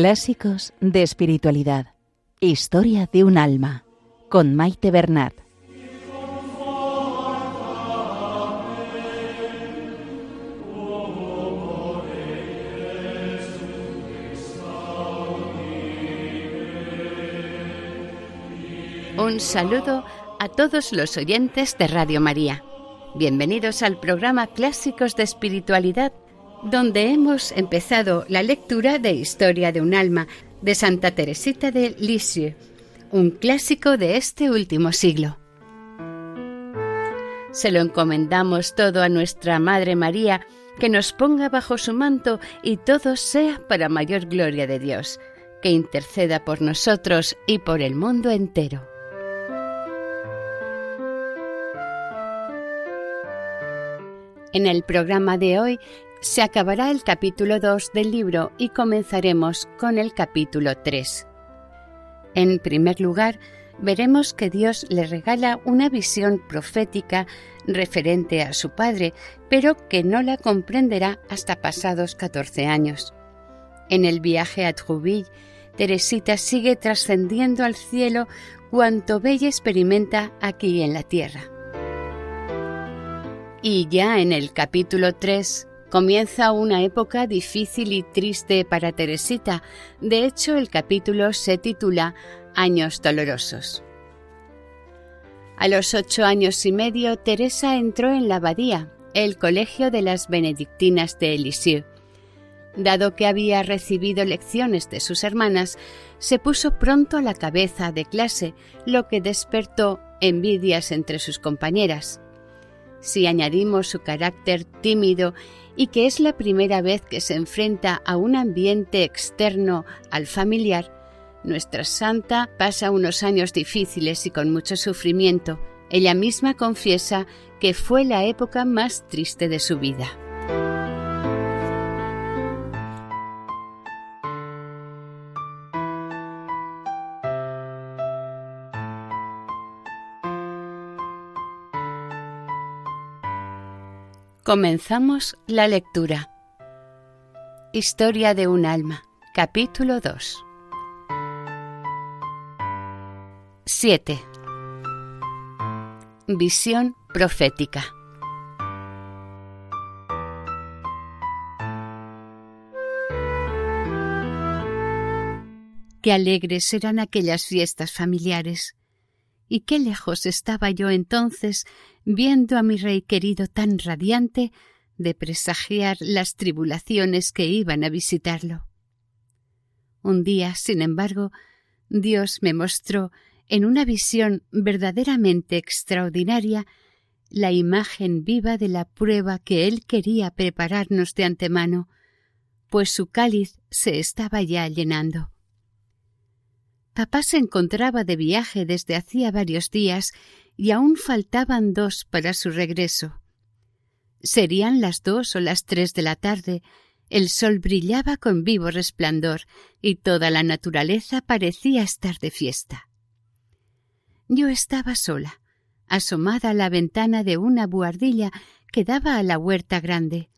Clásicos de Espiritualidad. Historia de un alma. Con Maite Bernat. Un saludo a todos los oyentes de Radio María. Bienvenidos al programa Clásicos de Espiritualidad, donde hemos empezado la lectura de Historia de un alma de Santa Teresita de Lisieux, un clásico de este último siglo. Se lo encomendamos todo a nuestra Madre María, que nos ponga bajo su manto y todo sea para mayor gloria de Dios, que interceda por nosotros y por el mundo entero. En el programa de hoy se acabará el capítulo 2 del libro y comenzaremos con el capítulo 3. En primer lugar, veremos que Dios le regala una visión profética referente a su padre, pero que no la comprenderá hasta pasados 14 años. En el viaje a Trouville, Teresita sigue trascendiendo al cielo cuanto Bella experimenta aquí en la tierra. Y ya en el capítulo 3 comienza una época difícil y triste para Teresita. De hecho, el capítulo se titula Años dolorosos. A los ocho años y medio, Teresa entró en la abadía, el colegio de las benedictinas de Lisieux. Dado que había recibido lecciones de sus hermanas, se puso pronto a la cabeza de clase, lo que despertó envidias entre sus compañeras. Si añadimos su carácter tímido y que es la primera vez que se enfrenta a un ambiente externo al familiar, nuestra santa pasa unos años difíciles y con mucho sufrimiento. Ella misma confiesa que fue la época más triste de su vida. Comenzamos la lectura. Historia de un alma, capítulo 2. 7. Visión profética. Qué alegres eran aquellas fiestas familiares y qué lejos estaba yo entonces, viendo a mi rey querido tan radiante, de presagiar las tribulaciones que iban a visitarlo. Un día, sin embargo, Dios me mostró, en una visión verdaderamente extraordinaria, la imagen viva de la prueba que Él quería prepararnos de antemano, pues su cáliz se estaba ya llenando. Papá se encontraba de viaje desde hacía varios días y aún faltaban dos para su regreso. Serían las dos o las tres de la tarde, el sol brillaba con vivo resplandor y toda la naturaleza parecía estar de fiesta. Yo estaba sola, asomada a la ventana de una buhardilla que daba a la huerta grande.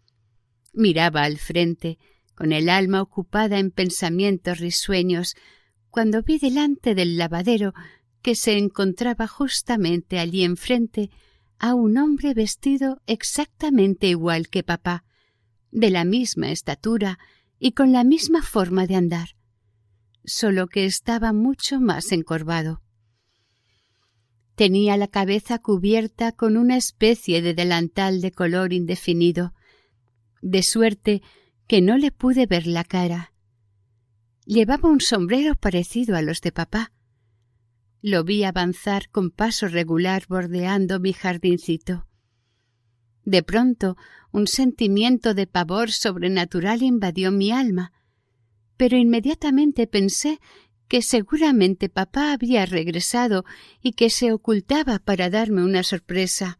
Miraba al frente, con el alma ocupada en pensamientos risueños, cuando vi delante del lavadero que se encontraba justamente allí enfrente a un hombre vestido exactamente igual que papá, de la misma estatura y con la misma forma de andar, solo que estaba mucho más encorvado. Tenía la cabeza cubierta con una especie de delantal de color indefinido, de suerte que no le pude ver la cara, Llevaba un sombrero parecido a los de papá. Lo vi avanzar con paso regular bordeando mi jardincito. De pronto un sentimiento de pavor sobrenatural invadió mi alma, pero inmediatamente pensé que seguramente papá había regresado y que se ocultaba para darme una sorpresa.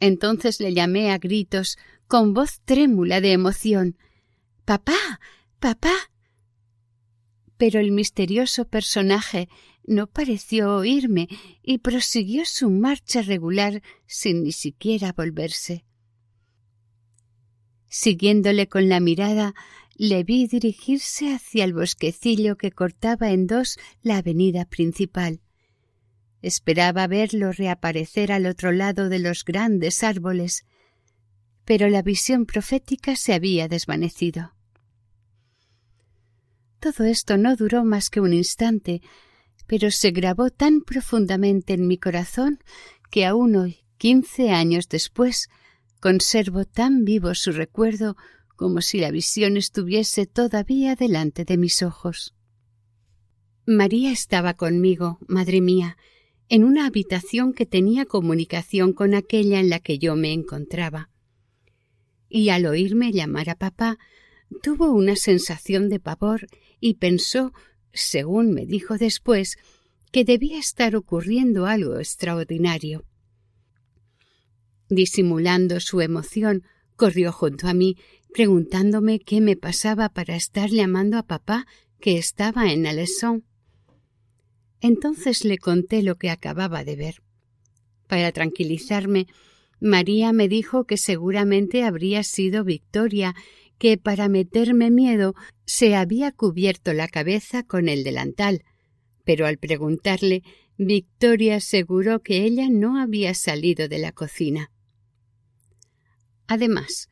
Entonces le llamé a gritos, con voz trémula de emoción. Papá. papá pero el misterioso personaje no pareció oírme y prosiguió su marcha regular sin ni siquiera volverse. Siguiéndole con la mirada, le vi dirigirse hacia el bosquecillo que cortaba en dos la avenida principal. Esperaba verlo reaparecer al otro lado de los grandes árboles, pero la visión profética se había desvanecido. Todo esto no duró más que un instante, pero se grabó tan profundamente en mi corazón que aún hoy, quince años después, conservo tan vivo su recuerdo como si la visión estuviese todavía delante de mis ojos. María estaba conmigo, madre mía, en una habitación que tenía comunicación con aquella en la que yo me encontraba. Y al oírme llamar a papá, tuvo una sensación de pavor y pensó, según me dijo después, que debía estar ocurriendo algo extraordinario. Disimulando su emoción, corrió junto a mí, preguntándome qué me pasaba para estar llamando a papá, que estaba en Alesson. Entonces le conté lo que acababa de ver. Para tranquilizarme, María me dijo que seguramente habría sido Victoria, que para meterme miedo se había cubierto la cabeza con el delantal, pero al preguntarle, Victoria aseguró que ella no había salido de la cocina. Además,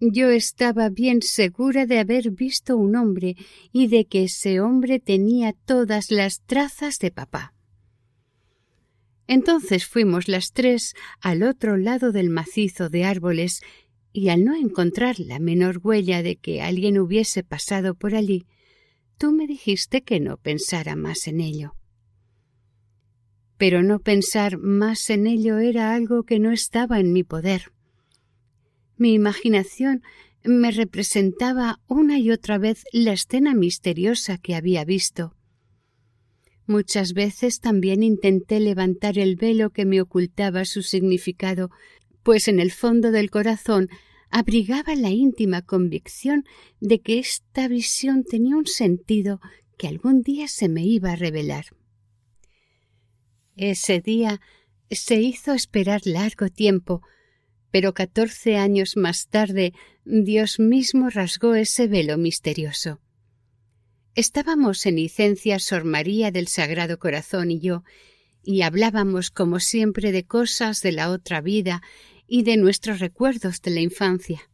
yo estaba bien segura de haber visto un hombre y de que ese hombre tenía todas las trazas de papá. Entonces fuimos las tres al otro lado del macizo de árboles y al no encontrar la menor huella de que alguien hubiese pasado por allí, tú me dijiste que no pensara más en ello. Pero no pensar más en ello era algo que no estaba en mi poder. Mi imaginación me representaba una y otra vez la escena misteriosa que había visto. Muchas veces también intenté levantar el velo que me ocultaba su significado, pues en el fondo del corazón abrigaba la íntima convicción de que esta visión tenía un sentido que algún día se me iba a revelar. Ese día se hizo esperar largo tiempo, pero catorce años más tarde Dios mismo rasgó ese velo misterioso. Estábamos en licencia Sor María del Sagrado Corazón y yo, y hablábamos como siempre de cosas de la otra vida y de nuestros recuerdos de la infancia.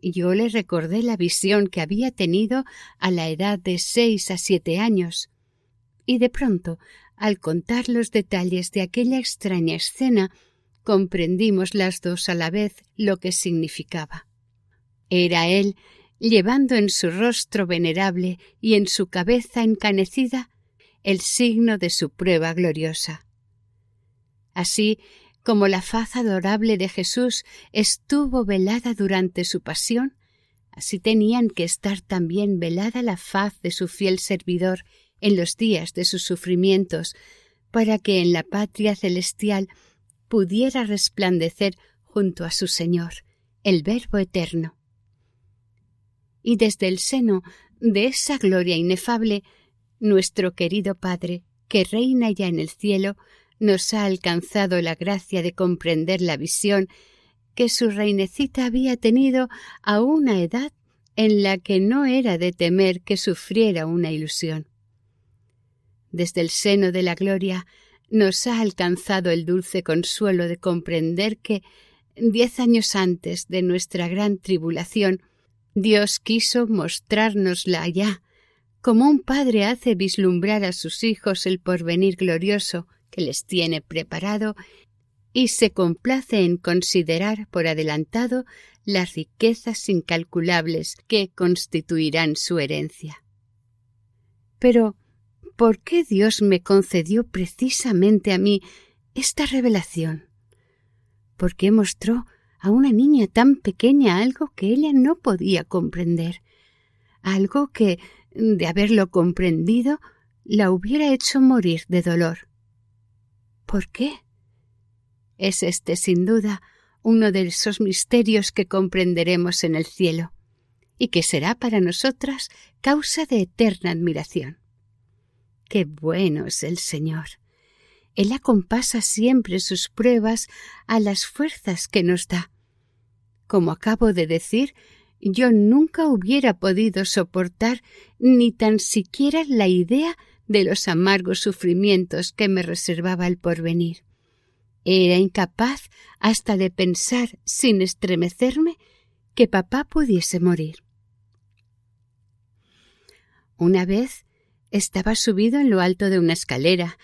Yo le recordé la visión que había tenido a la edad de seis a siete años, y de pronto, al contar los detalles de aquella extraña escena, comprendimos las dos a la vez lo que significaba. Era él llevando en su rostro venerable y en su cabeza encanecida el signo de su prueba gloriosa. Así como la faz adorable de Jesús estuvo velada durante su pasión, así tenían que estar también velada la faz de su fiel servidor en los días de sus sufrimientos, para que en la patria celestial pudiera resplandecer junto a su Señor, el Verbo eterno. Y desde el seno de esa gloria inefable, nuestro querido Padre, que reina ya en el cielo, nos ha alcanzado la gracia de comprender la visión que su reinecita había tenido a una edad en la que no era de temer que sufriera una ilusión. Desde el seno de la gloria nos ha alcanzado el dulce consuelo de comprender que, diez años antes de nuestra gran tribulación, Dios quiso mostrárnosla ya, como un padre hace vislumbrar a sus hijos el porvenir glorioso les tiene preparado y se complace en considerar por adelantado las riquezas incalculables que constituirán su herencia. Pero ¿por qué Dios me concedió precisamente a mí esta revelación? ¿Por qué mostró a una niña tan pequeña algo que ella no podía comprender? Algo que, de haberlo comprendido, la hubiera hecho morir de dolor. ¿Por qué? Es este, sin duda, uno de esos misterios que comprenderemos en el cielo, y que será para nosotras causa de eterna admiración. Qué bueno es el Señor. Él acompasa siempre sus pruebas a las fuerzas que nos da. Como acabo de decir, yo nunca hubiera podido soportar ni tan siquiera la idea de los amargos sufrimientos que me reservaba el porvenir. Era incapaz hasta de pensar, sin estremecerme, que papá pudiese morir. Una vez estaba subido en lo alto de una escalera,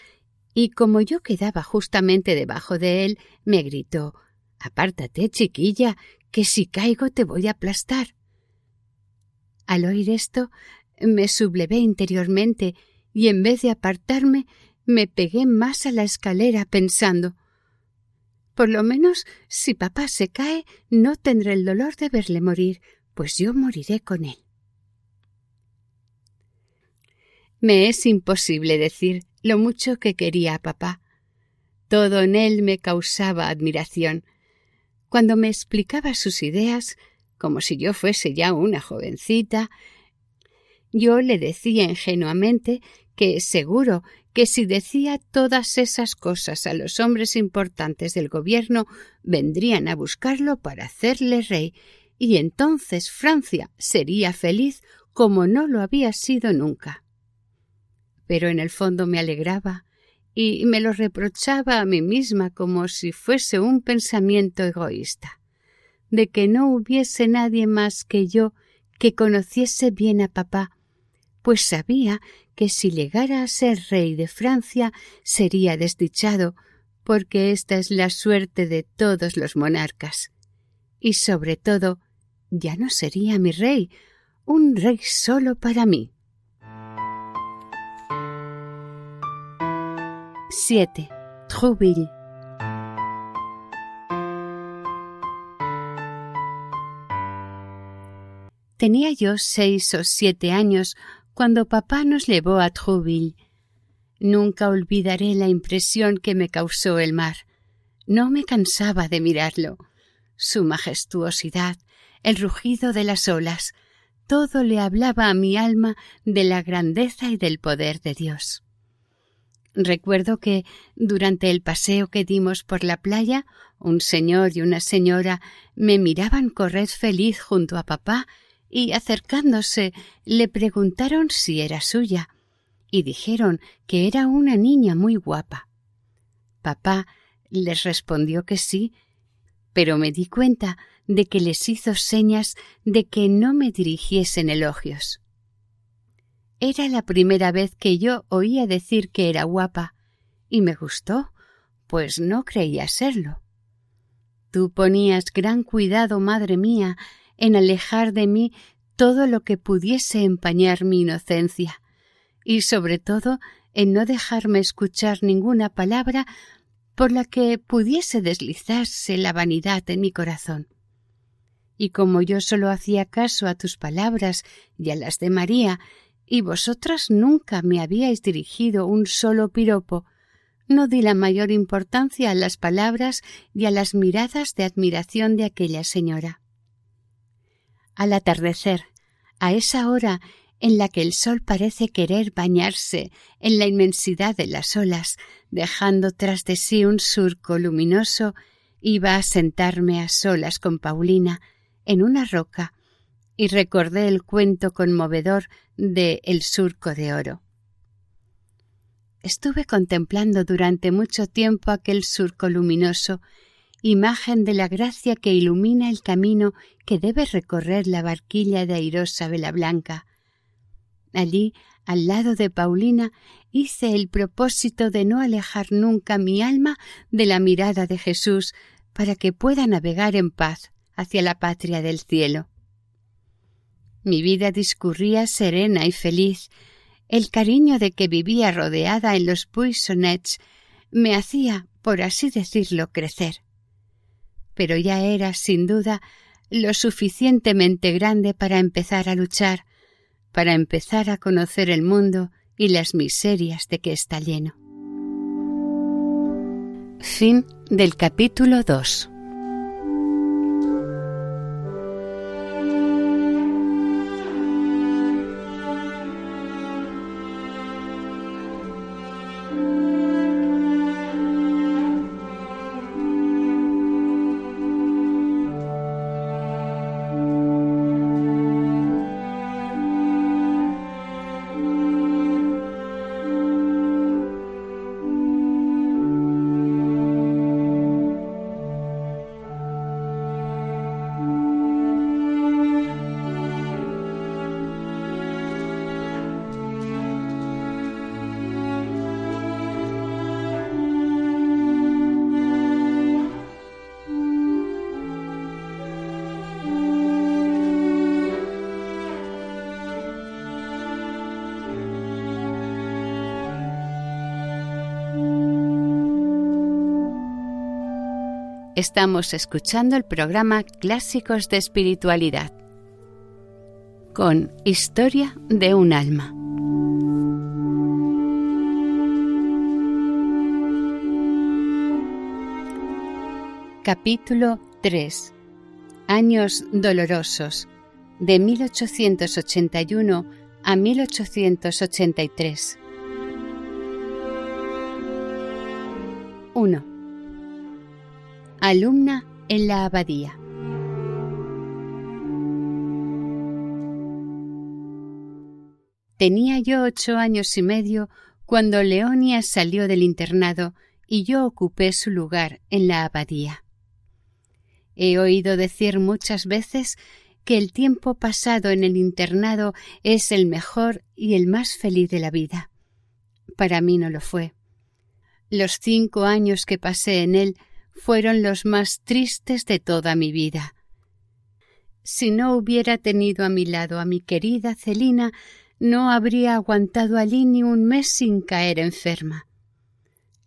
y como yo quedaba justamente debajo de él, me gritó Apártate, chiquilla, que si caigo te voy a aplastar. Al oír esto, me sublevé interiormente y en vez de apartarme, me pegué más a la escalera pensando por lo menos si papá se cae no tendré el dolor de verle morir, pues yo moriré con él. Me es imposible decir lo mucho que quería a papá. Todo en él me causaba admiración. Cuando me explicaba sus ideas, como si yo fuese ya una jovencita, yo le decía ingenuamente que seguro que si decía todas esas cosas a los hombres importantes del gobierno, vendrían a buscarlo para hacerle rey, y entonces Francia sería feliz como no lo había sido nunca. Pero en el fondo me alegraba y me lo reprochaba a mí misma como si fuese un pensamiento egoísta, de que no hubiese nadie más que yo que conociese bien a papá pues sabía que si llegara a ser rey de Francia sería desdichado, porque esta es la suerte de todos los monarcas. Y sobre todo, ya no sería mi rey, un rey solo para mí. 7. Trouville Tenía yo seis o siete años cuando papá nos llevó a Trouville. Nunca olvidaré la impresión que me causó el mar. No me cansaba de mirarlo. Su majestuosidad, el rugido de las olas, todo le hablaba a mi alma de la grandeza y del poder de Dios. Recuerdo que durante el paseo que dimos por la playa, un señor y una señora me miraban correr feliz junto a papá y acercándose le preguntaron si era suya, y dijeron que era una niña muy guapa. Papá les respondió que sí, pero me di cuenta de que les hizo señas de que no me dirigiesen elogios. Era la primera vez que yo oía decir que era guapa, y me gustó, pues no creía serlo. Tú ponías gran cuidado, madre mía, en alejar de mí todo lo que pudiese empañar mi inocencia, y sobre todo en no dejarme escuchar ninguna palabra por la que pudiese deslizarse la vanidad en mi corazón. Y como yo solo hacía caso a tus palabras y a las de María, y vosotras nunca me habíais dirigido un solo piropo, no di la mayor importancia a las palabras y a las miradas de admiración de aquella señora. Al atardecer, a esa hora en la que el sol parece querer bañarse en la inmensidad de las olas, dejando tras de sí un surco luminoso, iba a sentarme a solas con Paulina en una roca y recordé el cuento conmovedor de El surco de oro. Estuve contemplando durante mucho tiempo aquel surco luminoso imagen de la gracia que ilumina el camino que debe recorrer la barquilla de airosa vela blanca. Allí, al lado de Paulina, hice el propósito de no alejar nunca mi alma de la mirada de Jesús para que pueda navegar en paz hacia la patria del cielo. Mi vida discurría serena y feliz. El cariño de que vivía rodeada en los Buissonets me hacía, por así decirlo, crecer pero ya era, sin duda, lo suficientemente grande para empezar a luchar, para empezar a conocer el mundo y las miserias de que está lleno. Fin del capítulo 2 Estamos escuchando el programa Clásicos de Espiritualidad con Historia de un alma. Capítulo 3 Años dolorosos de 1881 a 1883 1. Alumna en la abadía. Tenía yo ocho años y medio cuando Leonia salió del internado y yo ocupé su lugar en la abadía. He oído decir muchas veces que el tiempo pasado en el internado es el mejor y el más feliz de la vida. Para mí no lo fue. Los cinco años que pasé en él fueron los más tristes de toda mi vida. Si no hubiera tenido a mi lado a mi querida Celina, no habría aguantado allí ni un mes sin caer enferma.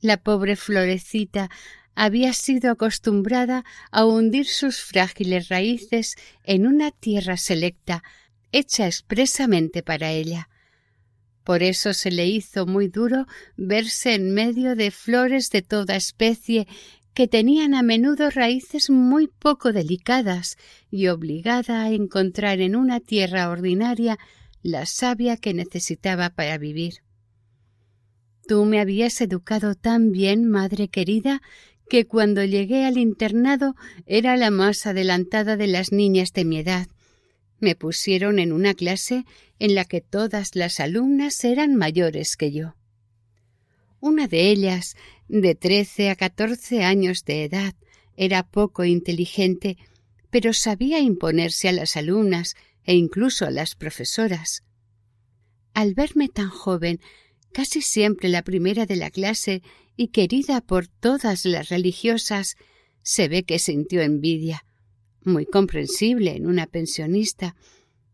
La pobre florecita había sido acostumbrada a hundir sus frágiles raíces en una tierra selecta, hecha expresamente para ella. Por eso se le hizo muy duro verse en medio de flores de toda especie que tenían a menudo raíces muy poco delicadas y obligada a encontrar en una tierra ordinaria la savia que necesitaba para vivir. Tú me habías educado tan bien, madre querida, que cuando llegué al internado era la más adelantada de las niñas de mi edad. Me pusieron en una clase en la que todas las alumnas eran mayores que yo. Una de ellas de trece a catorce años de edad, era poco inteligente, pero sabía imponerse a las alumnas e incluso a las profesoras. Al verme tan joven, casi siempre la primera de la clase y querida por todas las religiosas, se ve que sintió envidia, muy comprensible en una pensionista,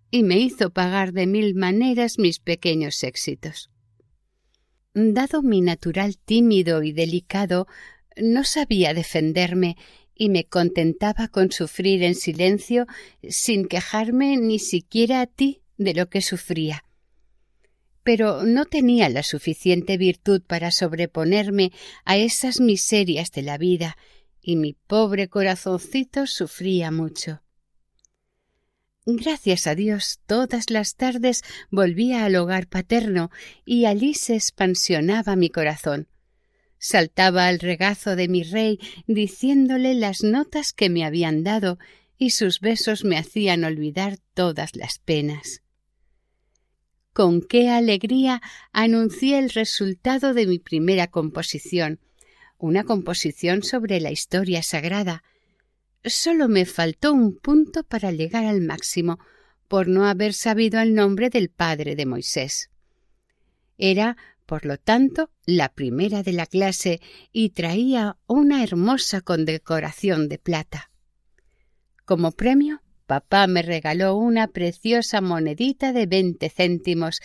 y me hizo pagar de mil maneras mis pequeños éxitos. Dado mi natural tímido y delicado, no sabía defenderme y me contentaba con sufrir en silencio sin quejarme ni siquiera a ti de lo que sufría. Pero no tenía la suficiente virtud para sobreponerme a esas miserias de la vida, y mi pobre corazoncito sufría mucho. Gracias a Dios, todas las tardes volvía al hogar paterno y allí se expansionaba mi corazón. Saltaba al regazo de mi rey diciéndole las notas que me habían dado y sus besos me hacían olvidar todas las penas. Con qué alegría anuncié el resultado de mi primera composición, una composición sobre la historia sagrada, Solo me faltó un punto para llegar al máximo, por no haber sabido el nombre del padre de Moisés. Era, por lo tanto, la primera de la clase y traía una hermosa condecoración de plata. Como premio, papá me regaló una preciosa monedita de veinte céntimos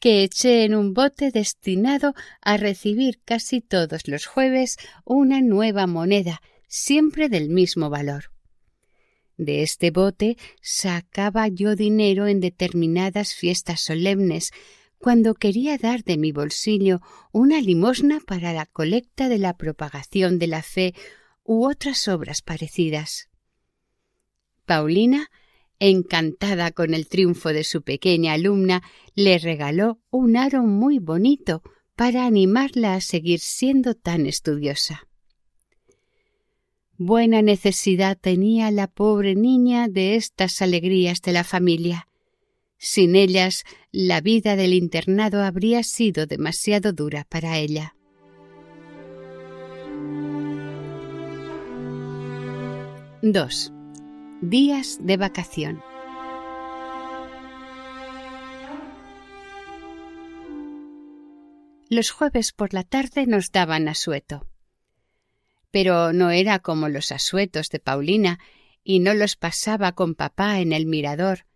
que eché en un bote destinado a recibir casi todos los jueves una nueva moneda siempre del mismo valor. De este bote sacaba yo dinero en determinadas fiestas solemnes, cuando quería dar de mi bolsillo una limosna para la colecta de la propagación de la fe u otras obras parecidas. Paulina, encantada con el triunfo de su pequeña alumna, le regaló un aro muy bonito para animarla a seguir siendo tan estudiosa. Buena necesidad tenía la pobre niña de estas alegrías de la familia. Sin ellas, la vida del internado habría sido demasiado dura para ella. Dos. Días de vacación. Los jueves por la tarde nos daban asueto pero no era como los asuetos de Paulina y no los pasaba con papá en el mirador.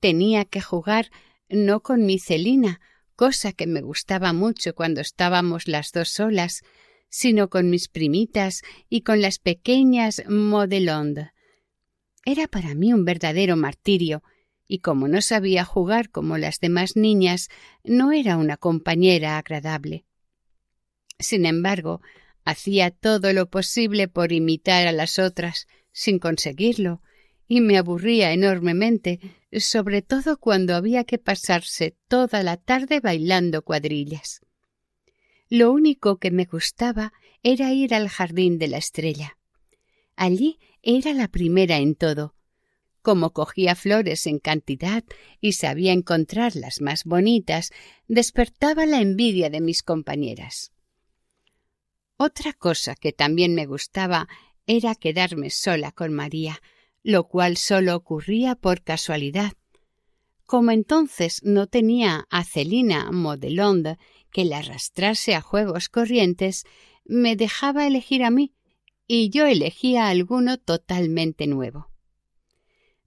Tenía que jugar no con mi Celina, cosa que me gustaba mucho cuando estábamos las dos solas, sino con mis primitas y con las pequeñas Modelonde. Era para mí un verdadero martirio, y como no sabía jugar como las demás niñas, no era una compañera agradable. Sin embargo, hacía todo lo posible por imitar a las otras, sin conseguirlo, y me aburría enormemente, sobre todo cuando había que pasarse toda la tarde bailando cuadrillas. Lo único que me gustaba era ir al jardín de la estrella. Allí era la primera en todo. Como cogía flores en cantidad y sabía encontrar las más bonitas, despertaba la envidia de mis compañeras. Otra cosa que también me gustaba era quedarme sola con María, lo cual solo ocurría por casualidad. Como entonces no tenía a Celina Modelonde que la arrastrase a juegos corrientes, me dejaba elegir a mí, y yo elegía alguno totalmente nuevo.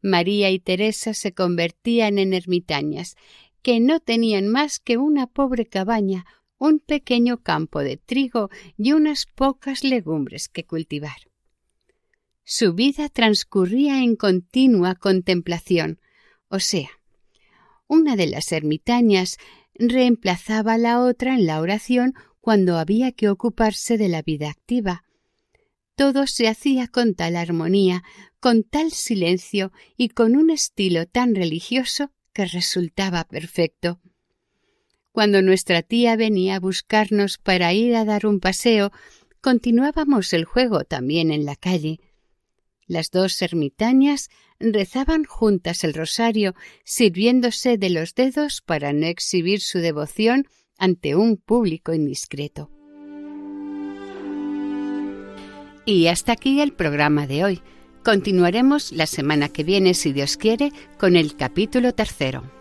María y Teresa se convertían en ermitañas, que no tenían más que una pobre cabaña, un pequeño campo de trigo y unas pocas legumbres que cultivar. Su vida transcurría en continua contemplación, o sea, una de las ermitañas reemplazaba a la otra en la oración cuando había que ocuparse de la vida activa. Todo se hacía con tal armonía, con tal silencio y con un estilo tan religioso que resultaba perfecto. Cuando nuestra tía venía a buscarnos para ir a dar un paseo, continuábamos el juego también en la calle. Las dos ermitañas rezaban juntas el rosario, sirviéndose de los dedos para no exhibir su devoción ante un público indiscreto. Y hasta aquí el programa de hoy. Continuaremos la semana que viene, si Dios quiere, con el capítulo tercero.